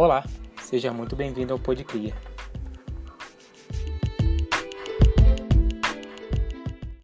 Olá, seja muito bem-vindo ao Podcria.